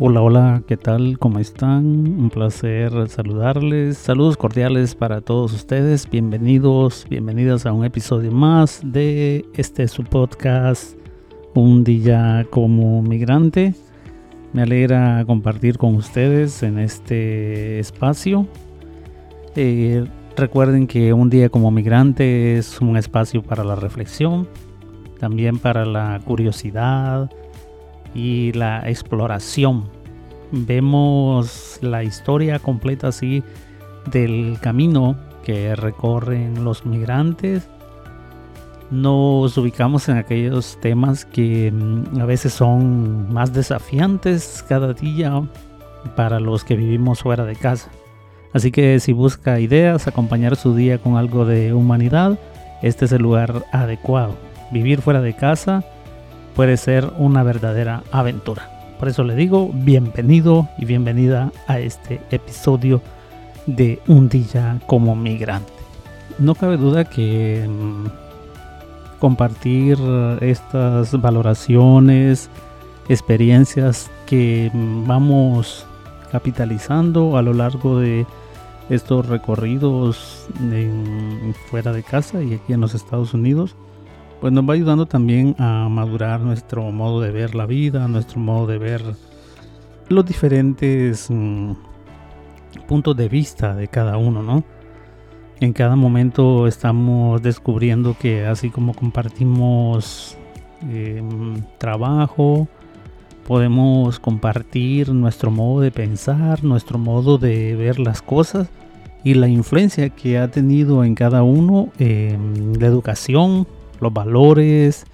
Hola, hola, ¿qué tal? ¿Cómo están? Un placer saludarles. Saludos cordiales para todos ustedes. Bienvenidos, bienvenidas a un episodio más de este su podcast, Un día como migrante. Me alegra compartir con ustedes en este espacio. Eh, recuerden que un día como migrante es un espacio para la reflexión, también para la curiosidad, y la exploración. Vemos la historia completa así del camino que recorren los migrantes. Nos ubicamos en aquellos temas que mm, a veces son más desafiantes cada día para los que vivimos fuera de casa. Así que si busca ideas, acompañar su día con algo de humanidad, este es el lugar adecuado. Vivir fuera de casa puede ser una verdadera aventura. Por eso le digo bienvenido y bienvenida a este episodio de Un día como migrante. No cabe duda que mm, compartir estas valoraciones, experiencias que mm, vamos capitalizando a lo largo de estos recorridos fuera de casa y aquí en los Estados Unidos pues nos va ayudando también a madurar nuestro modo de ver la vida, nuestro modo de ver los diferentes mm, puntos de vista de cada uno, ¿no? En cada momento estamos descubriendo que así como compartimos em, trabajo, podemos compartir nuestro modo de pensar, nuestro modo de ver las cosas y la influencia que ha tenido en cada uno em, la educación, los valores,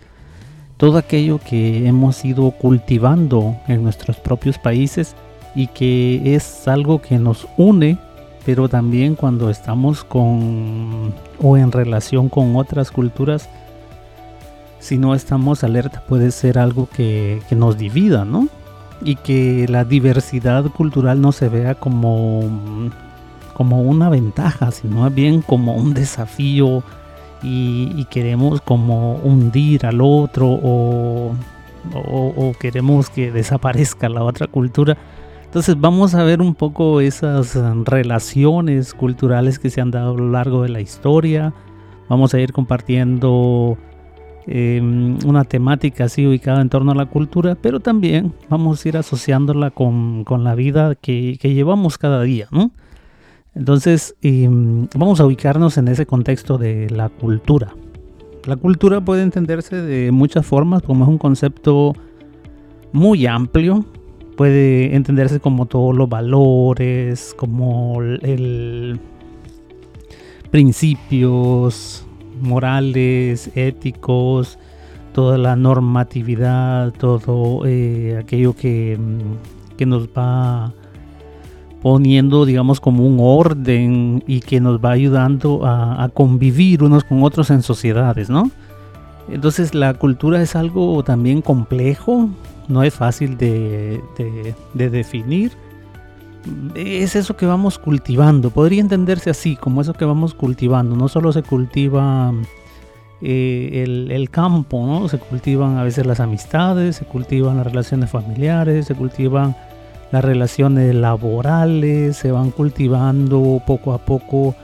todo aquello que hemos ido cultivando en nuestros propios países y que es algo que nos une, pero también cuando estamos con o en relación con otras culturas, si no estamos alerta puede ser algo que, nos divida, ¿no? Y que la diversidad cultural no se vea como, como una ventaja, sino bien como un desafío y, queremos como hundir al otro o, queremos que desaparezca la otra cultura. Entonces vamos a ver un poco esas relaciones culturales que se han dado a lo largo de la historia. Vamos a ir compartiendo em, una temática así ubicada en torno a la cultura, pero también vamos a ir asociándola con, la vida que, que llevamos cada día, ¿no? Entonces, em, vamos a ubicarnos en ese contexto de la cultura. La cultura puede entenderse de muchas formas, como es un concepto muy amplio. Puede entenderse como todos los valores, como el principios morales, éticos, toda la normatividad, todo eh, aquello que, que nos va poniendo, digamos, como un orden y que nos va ayudando a, convivir unos con otros en sociedades, ¿no? Entonces la cultura es algo también complejo, no es fácil de, definir. Es eso que vamos cultivando, podría entenderse así, como eso que vamos cultivando. No solo se cultiva eh, el, el, campo, ¿no? Se cultivan a veces las amistades, se cultivan las relaciones familiares, se cultivan las relaciones laborales, se van cultivando poco a poco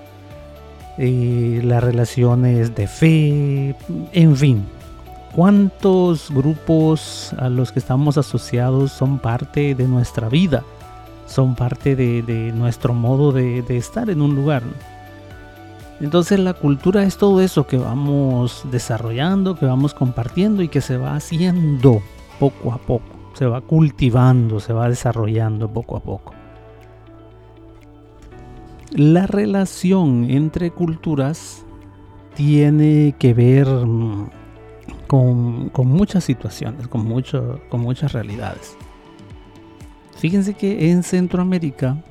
eh, las relaciones de fe, en fin. ¿Cuántos grupos a los que estamos asociados son parte de nuestra vida? Son parte de, nuestro modo de, de, estar en un lugar. Entonces la cultura es todo eso que vamos desarrollando, que vamos compartiendo y que se va haciendo poco a poco se va cultivando, se va desarrollando poco a poco. La relación entre culturas tiene que ver mm, con, muchas situaciones, con, mucho, con muchas realidades. Fíjense que en Centroamérica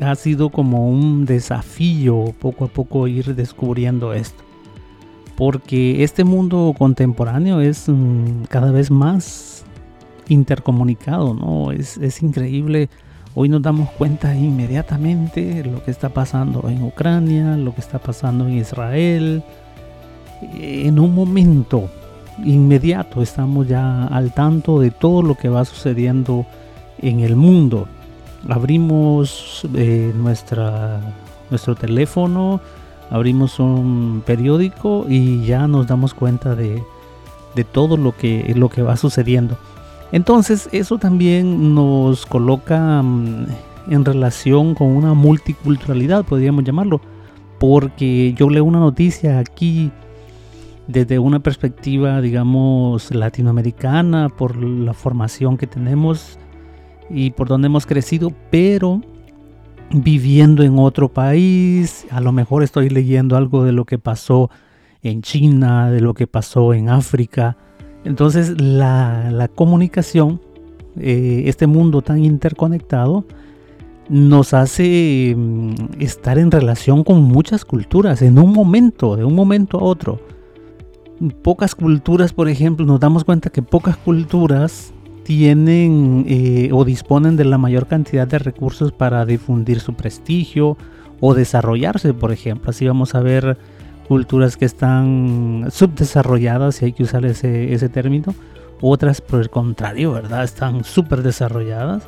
ha sido como un desafío poco a poco ir descubriendo esto. Porque este mundo contemporáneo es mm, cada vez más intercomunicado, ¿no? Es, es increíble. Hoy nos damos cuenta inmediatamente lo que está pasando en Ucrania, lo que está pasando en Israel. En un momento inmediato estamos ya al tanto de todo lo que va sucediendo en el mundo. Abrimos eh, nuestra, nuestro teléfono, abrimos un periódico y ya nos damos cuenta de, de todo lo que, lo que va sucediendo. Entonces eso también nos coloca mm, en relación con una multiculturalidad, podríamos llamarlo, porque yo leo una noticia aquí desde una perspectiva, digamos, latinoamericana, por la formación que tenemos y por donde hemos crecido, pero viviendo en otro país, a lo mejor estoy leyendo algo de lo que pasó en China, de lo que pasó en África. Entonces la, comunicación, eh, este mundo tan interconectado, nos hace mm, estar en relación con muchas culturas en un momento, de un momento a otro. Pocas culturas, por ejemplo, nos damos cuenta que pocas culturas tienen eh, o disponen de la mayor cantidad de recursos para difundir su prestigio o desarrollarse, por ejemplo. Así vamos a ver culturas que están subdesarrolladas, si hay que usar ese, ese término, otras por el contrario, ¿verdad? Están súper desarrolladas.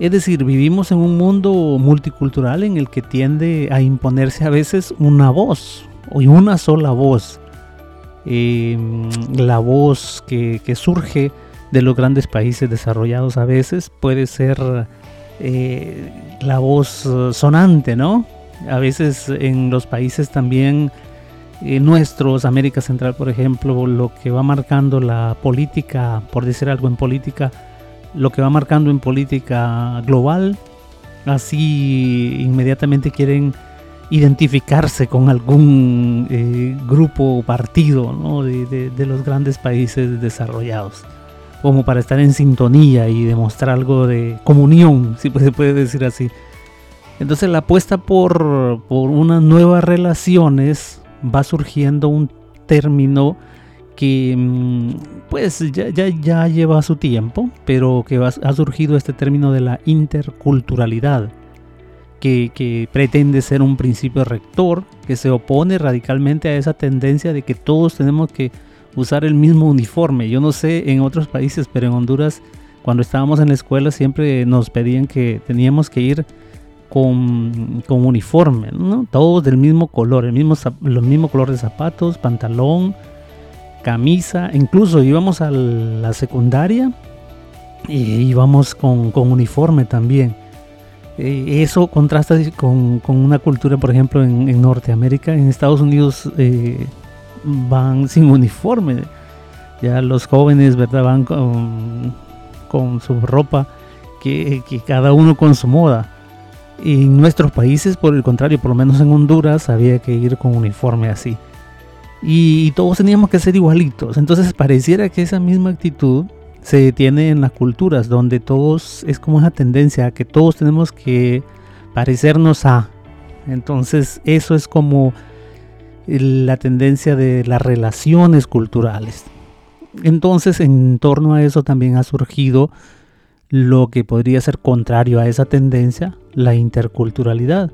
Es decir, vivimos en un mundo multicultural en el que tiende a imponerse a veces una voz, o una sola voz. Em, la voz que, que, surge de los grandes países desarrollados a veces puede ser eh, la voz sonante, ¿no? A veces en los países también eh, nuestros, América Central, por ejemplo, lo que va marcando la política, por decir algo en política, lo que va marcando en política global, así inmediatamente quieren identificarse con algún eh, grupo o partido de, los grandes países desarrollados, como para estar en sintonía y demostrar algo de comunión, si se puede decir así. Entonces la apuesta por, por unas nuevas relaciones va surgiendo un término que mm, pues ya, ya, lleva su tiempo, pero que ha surgido este término de la interculturalidad, que, que, pretende ser un principio rector, que se opone radicalmente a esa tendencia de que todos tenemos que usar el mismo uniforme. Yo no sé en otros países, pero en Honduras, cuando estábamos en la escuela, siempre nos pedían que teníamos que ir con, con uniforme. Todos del mismo color, el mismo, los mismos colores de zapatos, pantalón, camisa, incluso íbamos a la secundaria y íbamos con, con uniforme también. Eh, eso contrasta con, con, una cultura, por ejemplo, en, Norteamérica, en Estados Unidos eh, van sin uniforme. Ya los jóvenes, ¿verdad? Van con, con su ropa, que, que cada uno con su moda. En nuestros países, por el contrario, por lo menos en Honduras, había que ir con uniforme así. Y, todos teníamos que ser igualitos. Entonces pareciera que esa misma actitud se tiene en las culturas, donde todos es como esa tendencia que todos tenemos que parecernos a. Entonces eso es como la tendencia de las relaciones culturales. Entonces en torno a eso también ha surgido lo que podría ser contrario a esa tendencia, la interculturalidad,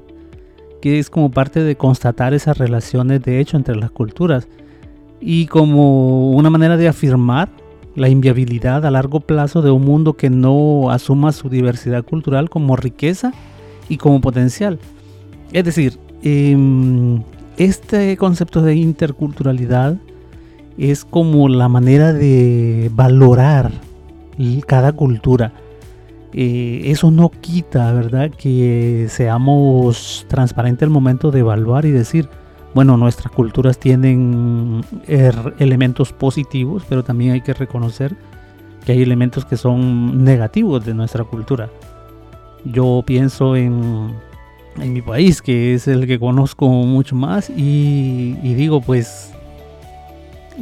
que es como parte de constatar esas relaciones de hecho entre las culturas y como una manera de afirmar la inviabilidad a largo plazo de un mundo que no asuma su diversidad cultural como riqueza y como potencial. Es decir, em, este concepto de interculturalidad es como la manera de valorar cada cultura eh, eso no quita, ¿verdad? Que seamos transparentes al momento de evaluar y decir, bueno, nuestras culturas tienen er, elementos positivos, pero también hay que reconocer que hay elementos que son negativos de nuestra cultura. Yo pienso en, mi país, que es el que conozco mucho más, y, digo, pues,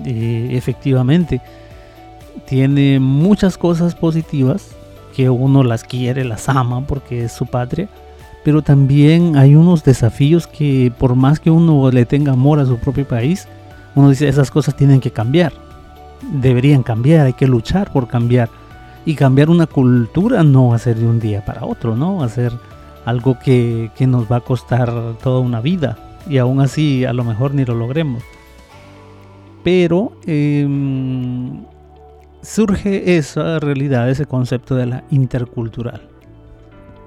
eh, efectivamente, tiene muchas cosas positivas, que uno las quiere, las ama porque es su patria, pero también hay unos desafíos que por más que uno le tenga amor a su propio país, uno dice esas cosas tienen que cambiar, deberían cambiar, hay que luchar por cambiar. Y cambiar una cultura no va a ser de un día para otro, ¿no? Va a ser algo que, nos va a costar toda una vida y aún así a lo mejor ni lo logremos. Pero em, surge esa realidad, ese concepto de la intercultural.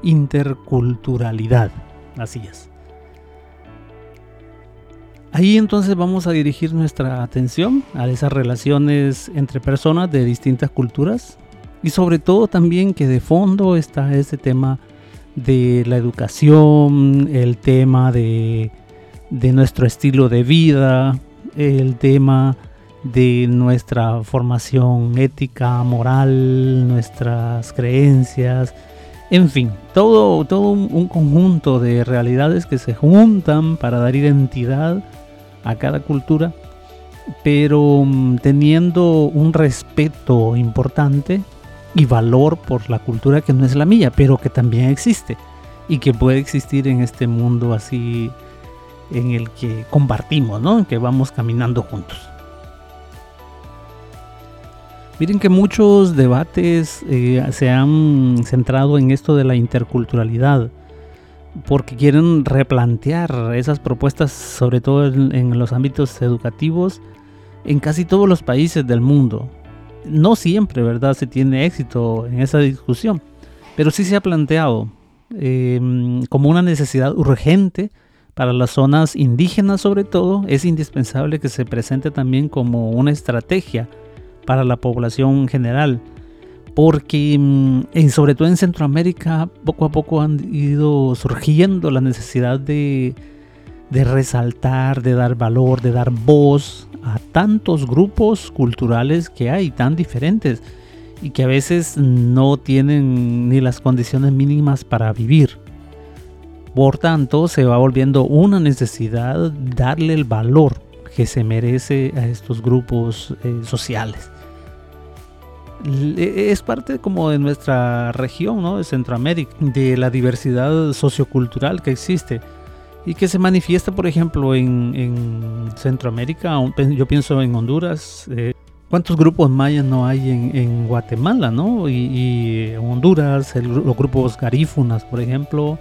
Interculturalidad, así es. Ahí entonces vamos a dirigir nuestra atención a esas relaciones entre personas de distintas culturas y sobre todo también que de fondo está ese tema de la educación, el tema de, de nuestro estilo de vida, el tema de nuestra formación ética, moral, nuestras creencias, en fin, todo, todo un, conjunto de realidades que se juntan para dar identidad a cada cultura, pero mm, teniendo un respeto importante y valor por la cultura que no es la mía, pero que también existe y que puede existir en este mundo así en el que compartimos, ¿no? En que vamos caminando juntos. Miren que muchos debates eh, se han centrado en esto de la interculturalidad, porque quieren replantear esas propuestas, sobre todo en, los ámbitos educativos, en casi todos los países del mundo. No siempre, ¿verdad?, se tiene éxito en esa discusión, pero sí se ha planteado em, como una necesidad urgente para las zonas indígenas sobre todo, es indispensable que se presente también como una estrategia para la población general. Porque mm, sobre todo en Centroamérica poco a poco han ido surgiendo la necesidad de, resaltar, de dar valor, de dar voz a tantos grupos culturales que hay, tan diferentes, y que a veces no tienen ni las condiciones mínimas para vivir. Por tanto, se va volviendo una necesidad darle el valor que se merece a estos grupos eh, sociales. Es parte como de nuestra región, ¿no? de Centroamérica, de la diversidad sociocultural que existe y que se manifiesta, por ejemplo, en, Centroamérica, yo pienso en Honduras. Eh, ¿Cuántos grupos mayas no hay en, Guatemala, no? Y, en Honduras, los grupos garífunas, por ejemplo,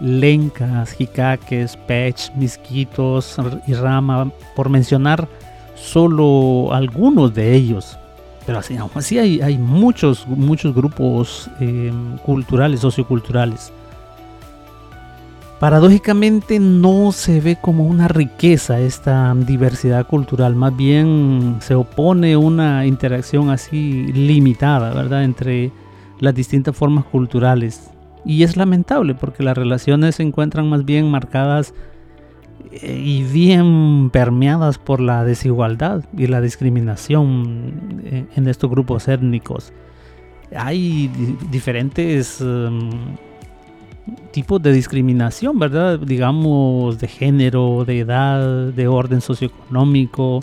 lencas, jicaques, pech, misquitos y rama, por mencionar solo algunos de ellos. Pero así, así hay, hay muchos, muchos grupos eh, culturales, socioculturales. Paradójicamente no se ve como una riqueza esta diversidad cultural, más bien se opone una interacción así limitada, ¿verdad?, entre las distintas formas culturales y es lamentable porque las relaciones se encuentran más bien marcadas y bien permeadas por la desigualdad y la discriminación en estos grupos étnicos. Hay diferentes em, tipos de discriminación, ¿verdad? Digamos de género, de edad, de orden socioeconómico,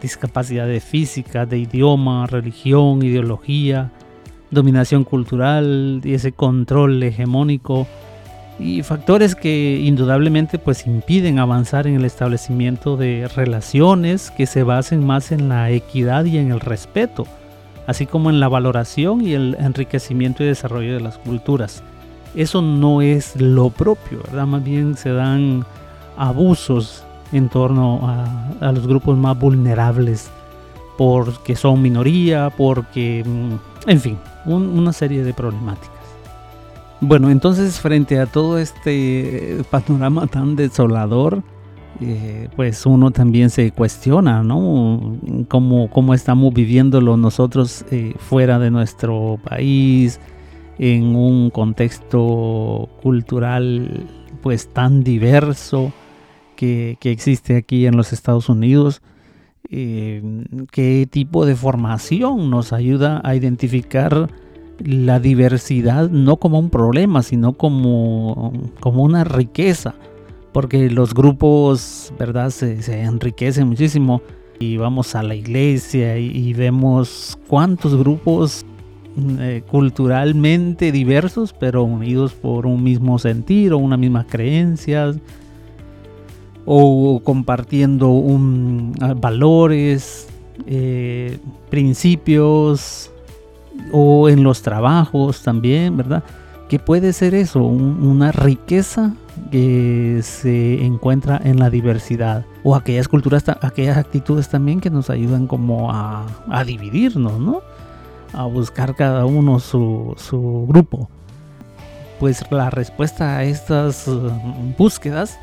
discapacidad de física, de idioma, religión, ideología dominación cultural y ese control hegemónico y factores que indudablemente pues impiden avanzar en el establecimiento de relaciones que se basen más en la equidad y en el respeto, así como en la valoración y el enriquecimiento y desarrollo de las culturas. Eso no es lo propio, ¿verdad? Más bien se dan abusos en torno a, los grupos más vulnerables porque son minoría, porque, mm, en fin, una serie de problemáticas. Bueno, entonces frente a todo este panorama tan desolador, eh, pues uno también se cuestiona, ¿no? ¿Cómo, cómo estamos viviéndolo nosotros eh, fuera de nuestro país, en un contexto cultural pues tan diverso que, que existe aquí en los Estados Unidos? Qué tipo de formación nos ayuda a identificar la diversidad no como un problema, sino como, como una riqueza, porque los grupos, ¿verdad?, se, enriquecen muchísimo y vamos a la iglesia y, vemos cuántos grupos eh, culturalmente diversos, pero unidos por un mismo sentir o una misma creencia o compartiendo ah, valores, eh, principios o en los trabajos también, ¿verdad? que puede ser eso, una riqueza que se encuentra en la diversidad o aquellas culturas, aquellas actitudes también que nos ayudan como a, dividirnos, ¿no? A buscar cada uno su, grupo. Pues la respuesta a estas uh, búsquedas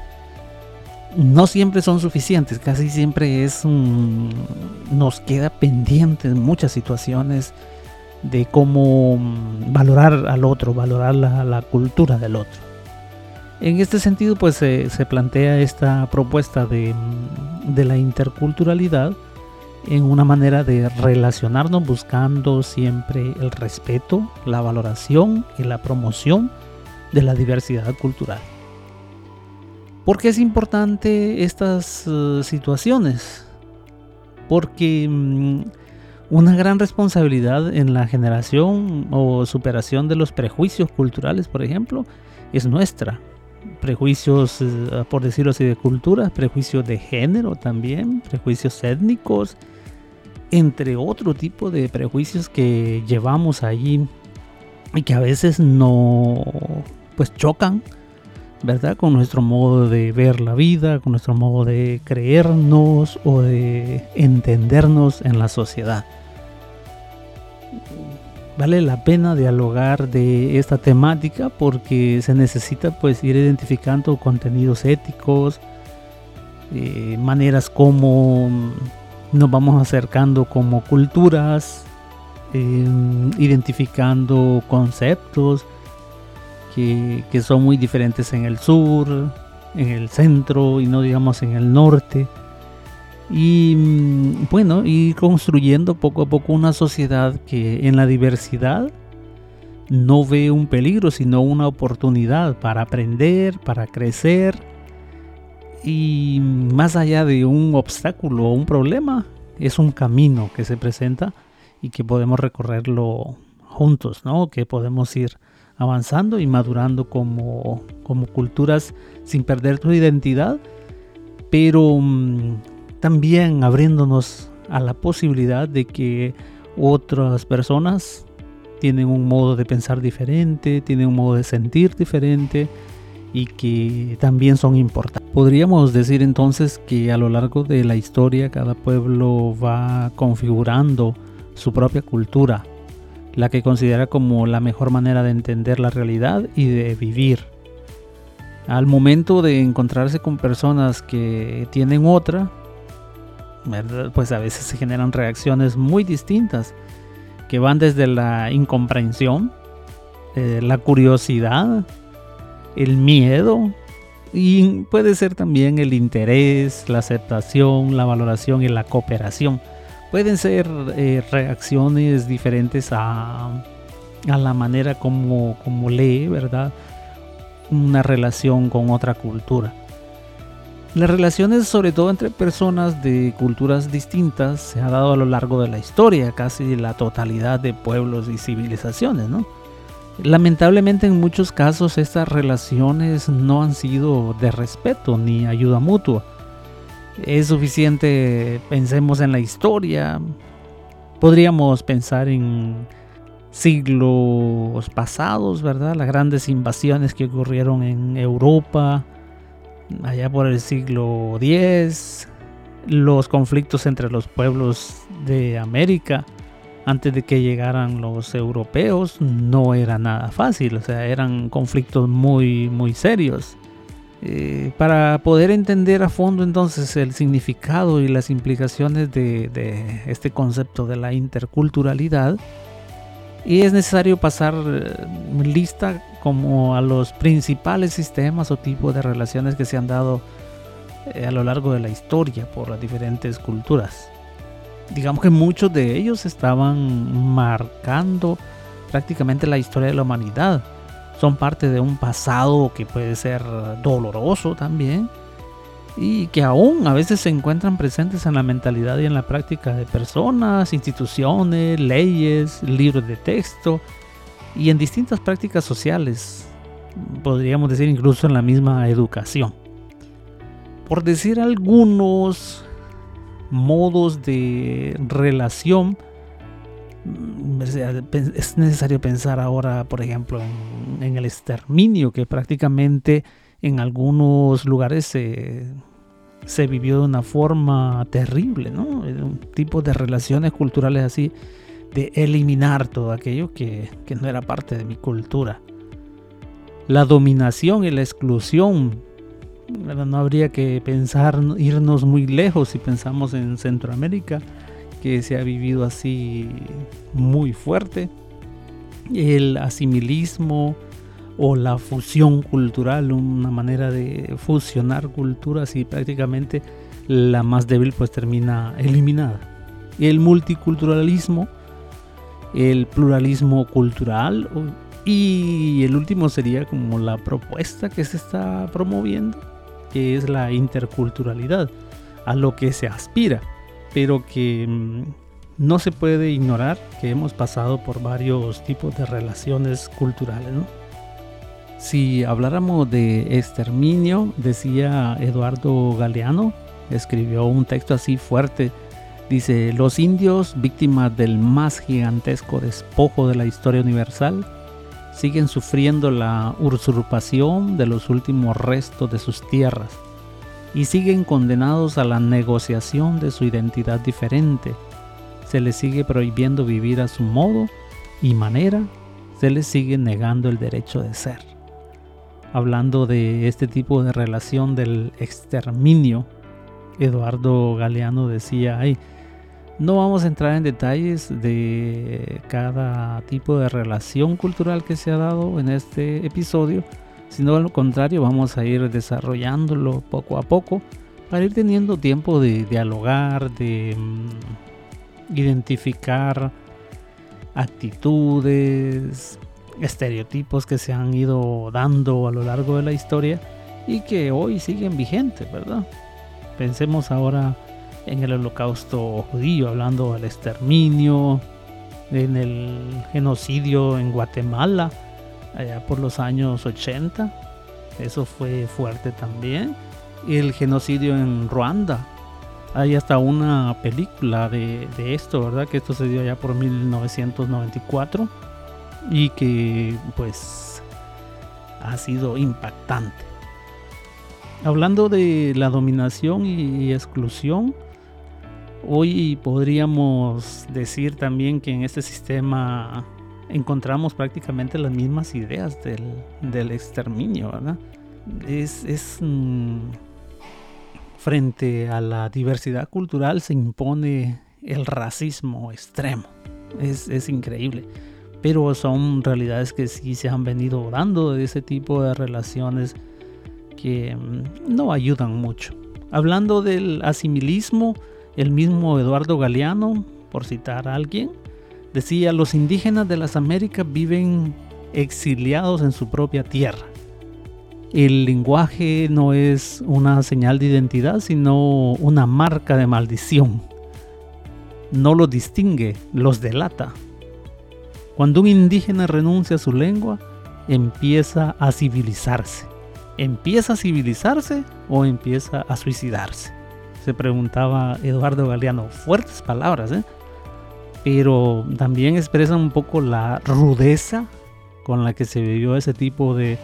no siempre son suficientes, casi siempre es un, nos queda pendiente en muchas situaciones de cómo mm, valorar al otro, valorar la, cultura del otro. En este sentido, pues se plantea esta propuesta de, mm, de, la interculturalidad en una manera de relacionarnos buscando siempre el respeto, la valoración y la promoción de la diversidad cultural. ¿Por qué es importante estas eh, situaciones? Porque mm, una gran responsabilidad en la generación o superación de los prejuicios culturales, por ejemplo, es nuestra. Prejuicios, eh, por decirlo así, de cultura, prejuicios de género también, prejuicios étnicos, entre otro tipo de prejuicios que llevamos allí y que a veces no, pues chocan, ¿verdad? Con nuestro modo de ver la vida, con nuestro modo de creernos o de entendernos en la sociedad vale la pena dialogar de esta temática porque se necesita pues ir identificando contenidos éticos, eh, maneras como nos vamos acercando como culturas, em, identificando conceptos que, que son muy diferentes en el sur, en el centro y no digamos en el norte y mm, bueno, y construyendo poco a poco una sociedad que en la diversidad no ve un peligro, sino una oportunidad para aprender, para crecer y más allá de un obstáculo o un problema, es un camino que se presenta y que podemos recorrerlo juntos, ¿no? Que podemos ir avanzando y madurando como, como culturas sin perder tu identidad, pero mm, también abriéndonos a la posibilidad de que otras personas tienen un modo de pensar diferente, tienen un modo de sentir diferente y que también son importantes. Podríamos decir entonces que a lo largo de la historia cada pueblo va configurando su propia cultura, la que considera como la mejor manera de entender la realidad y de vivir. Al momento de encontrarse con personas que tienen otra, pues a veces se generan reacciones muy distintas que van desde la incomprensión, eh, la curiosidad, el miedo y puede ser también el interés, la aceptación, la valoración y la cooperación. Pueden ser eh, reacciones diferentes a, la manera como, como lee, ¿verdad? Una relación con otra cultura. Las relaciones, sobre todo entre personas de culturas distintas, se ha dado a lo largo de la historia, casi la totalidad de pueblos y civilizaciones, ¿no? Lamentablemente en muchos casos estas relaciones no han sido de respeto ni ayuda mutua. Es suficiente, pensemos en la historia, podríamos pensar en siglos pasados, ¿verdad? Las grandes invasiones que ocurrieron en Europa, allá por el siglo X, los conflictos entre los pueblos de América antes de que llegaran los europeos no era nada fácil, o sea, eran conflictos muy, muy serios. Eh, para poder entender a fondo entonces el significado y las implicaciones de este concepto de la interculturalidad, y es necesario pasar eh, lista como a los principales sistemas o tipos de relaciones que se han dado eh, a lo largo de la historia por las diferentes culturas. Digamos que muchos de ellos estaban marcando prácticamente la historia de la humanidad. Son parte de un pasado que puede ser doloroso también, y que aún a veces se encuentran presentes en la mentalidad y en la práctica de personas, instituciones, leyes, libros de texto y en distintas prácticas sociales, podríamos decir incluso en la misma educación. Por decir algunos modos de relación, es necesario pensar ahora, por ejemplo, en el exterminio que prácticamente en algunos lugares se, se vivió de una forma terrible, ¿no? Un tipo de relaciones culturales así, de eliminar todo aquello que, que no era parte de mi cultura. La dominación y la exclusión no habría que pensar irnos muy lejos si pensamos en Centroamérica, que se ha vivido así muy fuerte. El asimilismo o la fusión cultural, una manera de fusionar culturas y prácticamente la más débil pues termina eliminada. El multiculturalismo, el pluralismo cultural y el último sería como la propuesta que se está promoviendo que es la interculturalidad, a lo que se aspira, pero que mm, no se puede ignorar que hemos pasado por varios tipos de relaciones culturales. Si habláramos de exterminio, decía Eduardo Galeano, escribió un texto así fuerte, dice, los indios, víctimas del más gigantesco despojo de la historia universal, siguen sufriendo la usurpación de los últimos restos de sus tierras y siguen condenados a la negociación de su identidad diferente. Se les sigue prohibiendo vivir a su modo y manera, se les sigue negando el derecho de ser. Hablando de este tipo de relación del exterminio, Eduardo Galeano decía, ay, no vamos a entrar en detalles de cada tipo de relación cultural que se ha dado en este episodio, sino al contrario vamos a ir desarrollándolo poco a poco para ir teniendo tiempo de dialogar, de mm, identificar actitudes, estereotipos que se han ido dando a lo largo de la historia y que hoy siguen vigentes, ¿verdad? Pensemos ahora en el holocausto judío, hablando del exterminio, en el genocidio en Guatemala, allá por los años 80, eso fue fuerte también, el genocidio en Ruanda, hay hasta una película de, de esto, ¿verdad? Que esto se dio allá por 1994 y que pues ha sido impactante. Hablando de la dominación y exclusión, Hoy podríamos decir también que en este sistema encontramos prácticamente las mismas ideas del, exterminio, ¿verdad? Es, mm, frente a la diversidad cultural se impone el racismo extremo. Es, es increíble. Pero son realidades que sí se han venido dando de ese tipo de relaciones que mm, no ayudan mucho. Hablando del asimilismo, el mismo Eduardo Galeano, por citar a alguien, decía, los indígenas de las Américas viven exiliados en su propia tierra. El lenguaje no es una señal de identidad, sino una marca de maldición. No los distingue, los delata. Cuando un indígena renuncia a su lengua, empieza a civilizarse. ¿Empieza a civilizarse o empieza a suicidarse? se preguntaba Eduardo Galeano. Fuertes palabras, ¿eh? pero también expresan un poco la rudeza con la que se vivió ese tipo de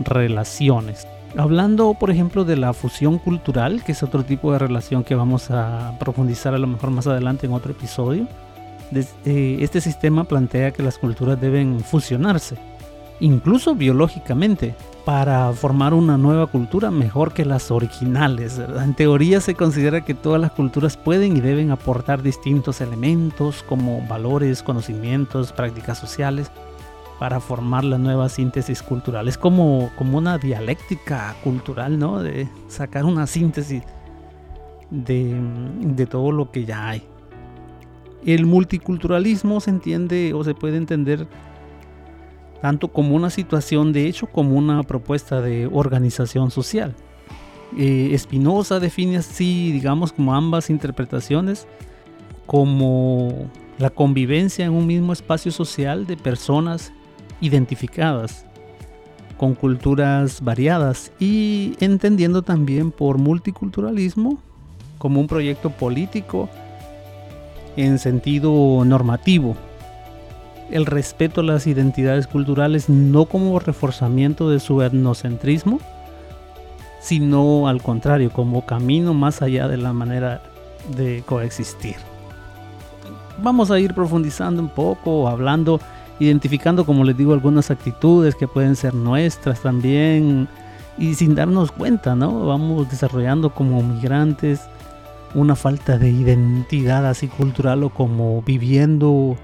relaciones. Hablando, por ejemplo, de la fusión cultural, que es otro tipo de relación que vamos a profundizar a lo mejor más adelante en otro episodio, este sistema plantea que las culturas deben fusionarse, incluso biológicamente, para formar una nueva cultura mejor que las originales. En teoría se considera que todas las culturas pueden y deben aportar distintos elementos como valores, conocimientos, prácticas sociales para formar la nueva síntesis cultural. Es como, como una dialéctica cultural, ¿no? De sacar una síntesis de, de todo lo que ya hay. El multiculturalismo se entiende o se puede entender tanto como una situación de hecho como una propuesta de organización social. Eh, Spinoza define así, digamos, como ambas interpretaciones, como la convivencia en un mismo espacio social de personas identificadas con culturas variadas y entendiendo también por multiculturalismo como un proyecto político en sentido normativo el respeto a las identidades culturales no como reforzamiento de su etnocentrismo, sino al contrario, como camino más allá de la manera de coexistir. Vamos a ir profundizando un poco, hablando, identificando, como les digo, algunas actitudes que pueden ser nuestras también, y sin darnos cuenta, ¿no? Vamos desarrollando como migrantes una falta de identidad así cultural o como viviendo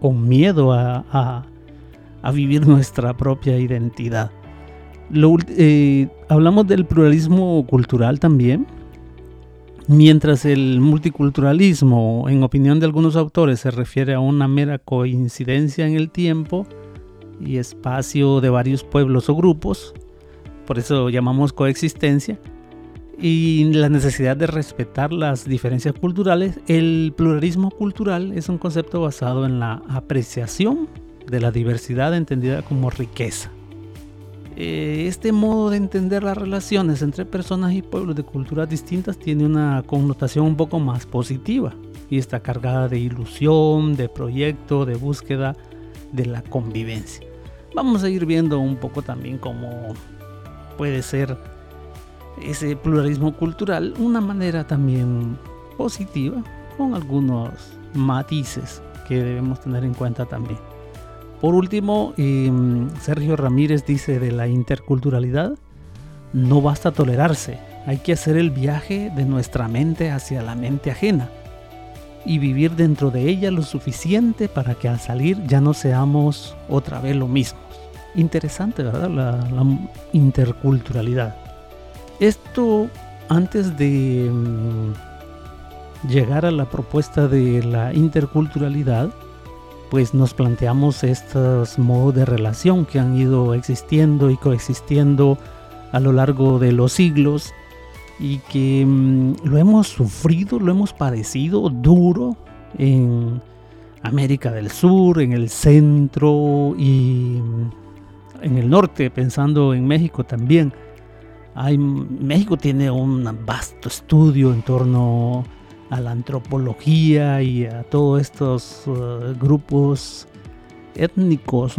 con miedo a, vivir nuestra propia identidad. Eh, hablamos del pluralismo cultural también. Mientras el multiculturalismo, en opinión de algunos autores, se refiere a una mera coincidencia en el tiempo y espacio de varios pueblos o grupos, por eso llamamos coexistencia, y la necesidad de respetar las diferencias culturales, el pluralismo cultural es un concepto basado en la apreciación de la diversidad entendida como riqueza. Eh, este modo de entender las relaciones entre personas y pueblos de culturas distintas tiene una connotación un poco más positiva y está cargada de ilusión, de proyecto, de búsqueda de la convivencia. Vamos a ir viendo un poco también cómo puede ser ese pluralismo cultural una manera también positiva con algunos matices que debemos tener en cuenta también. Por último, em, Sergio Ramírez dice de la interculturalidad, no basta tolerarse, hay que hacer el viaje de nuestra mente hacia la mente ajena y vivir dentro de ella lo suficiente para que al salir ya no seamos otra vez lo mismos. Interesante, ¿verdad? la interculturalidad. Esto antes de mm, llegar a la propuesta de la interculturalidad, pues nos planteamos estos modos de relación que han ido existiendo y coexistiendo a lo largo de los siglos y que mm, lo hemos sufrido, lo hemos padecido duro en América del Sur, en el centro y mm, en el norte, pensando en México también. México tiene un vasto estudio en torno a la antropología y a todos estos uh, grupos étnicos,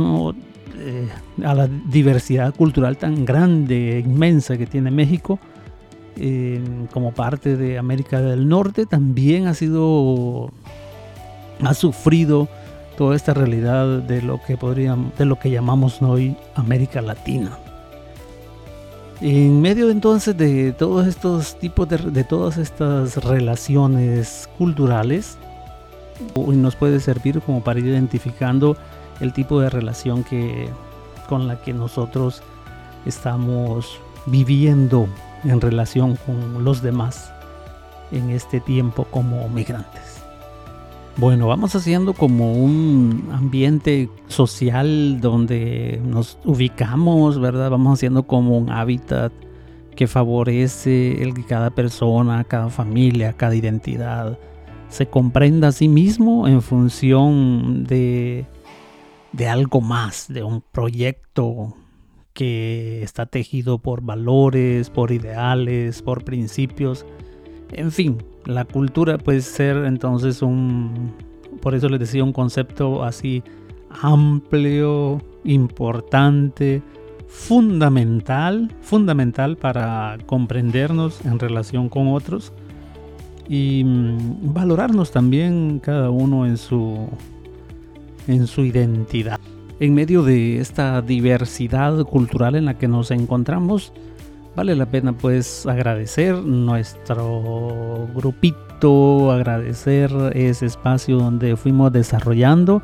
eh, a la diversidad cultural tan grande, e inmensa que tiene México, eh, como parte de América del Norte, también ha sido, ha sufrido toda esta realidad de lo que de lo que llamamos hoy América Latina. En medio entonces de todos estos tipos de, todas estas relaciones culturales, nos puede servir como para ir identificando el tipo de relación que con la que nosotros estamos viviendo en relación con los demás en este tiempo como migrantes. Bueno, vamos haciendo como un ambiente social donde nos ubicamos, ¿verdad? Vamos haciendo como un hábitat que favorece el que cada persona, cada familia, cada identidad se comprenda a sí mismo en función de, de algo más, de un proyecto que está tejido por valores, por ideales, por principios en fin, la cultura puede ser entonces un, por eso les decía, un concepto así amplio, importante, fundamental, fundamental para comprendernos en relación con otros y mm, valorarnos también cada uno en su en su identidad. En medio de esta diversidad cultural en la que nos encontramos, vale la pena pues agradecer nuestro grupito, agradecer ese espacio donde fuimos desarrollando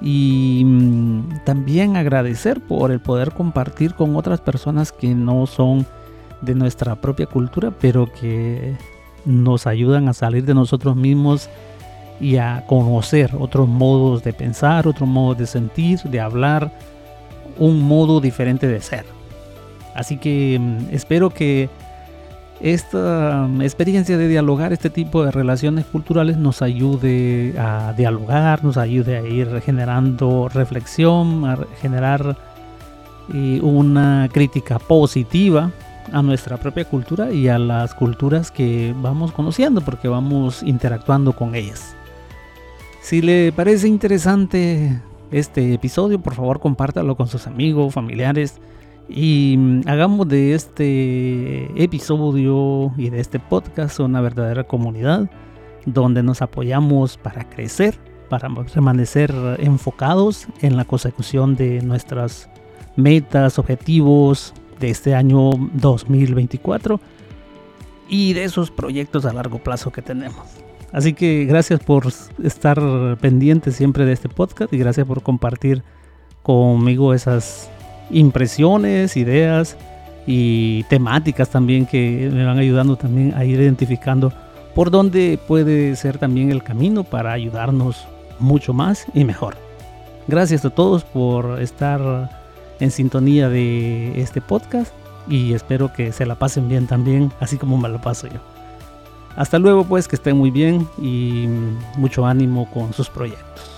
y mm, también agradecer por el poder compartir con otras personas que no son de nuestra propia cultura, pero que nos ayudan a salir de nosotros mismos y a conocer otros modos de pensar, otros modos de sentir, de hablar, un modo diferente de ser. Así que mm, espero que esta mm, experiencia de dialogar este tipo de relaciones culturales nos ayude a dialogar, nos ayude a ir generando reflexión, a generar eh, una crítica positiva a nuestra propia cultura y a las culturas que vamos conociendo porque vamos interactuando con ellas. Si le parece interesante este episodio, por favor compártalo con sus amigos, familiares y mm, hagamos de este episodio y de este podcast una verdadera comunidad donde nos apoyamos para crecer, para permanecer enfocados en la consecución de nuestras metas, objetivos de este año 2024 y de esos proyectos a largo plazo que tenemos. Así que gracias por estar pendiente siempre de este podcast y gracias por compartir conmigo esas impresiones, ideas y temáticas también que me van ayudando también a ir identificando por dónde puede ser también el camino para ayudarnos mucho más y mejor. Gracias a todos por estar en sintonía de este podcast y espero que se la pasen bien también, así como me lo paso yo. Hasta luego pues, que estén muy bien y mucho ánimo con sus proyectos.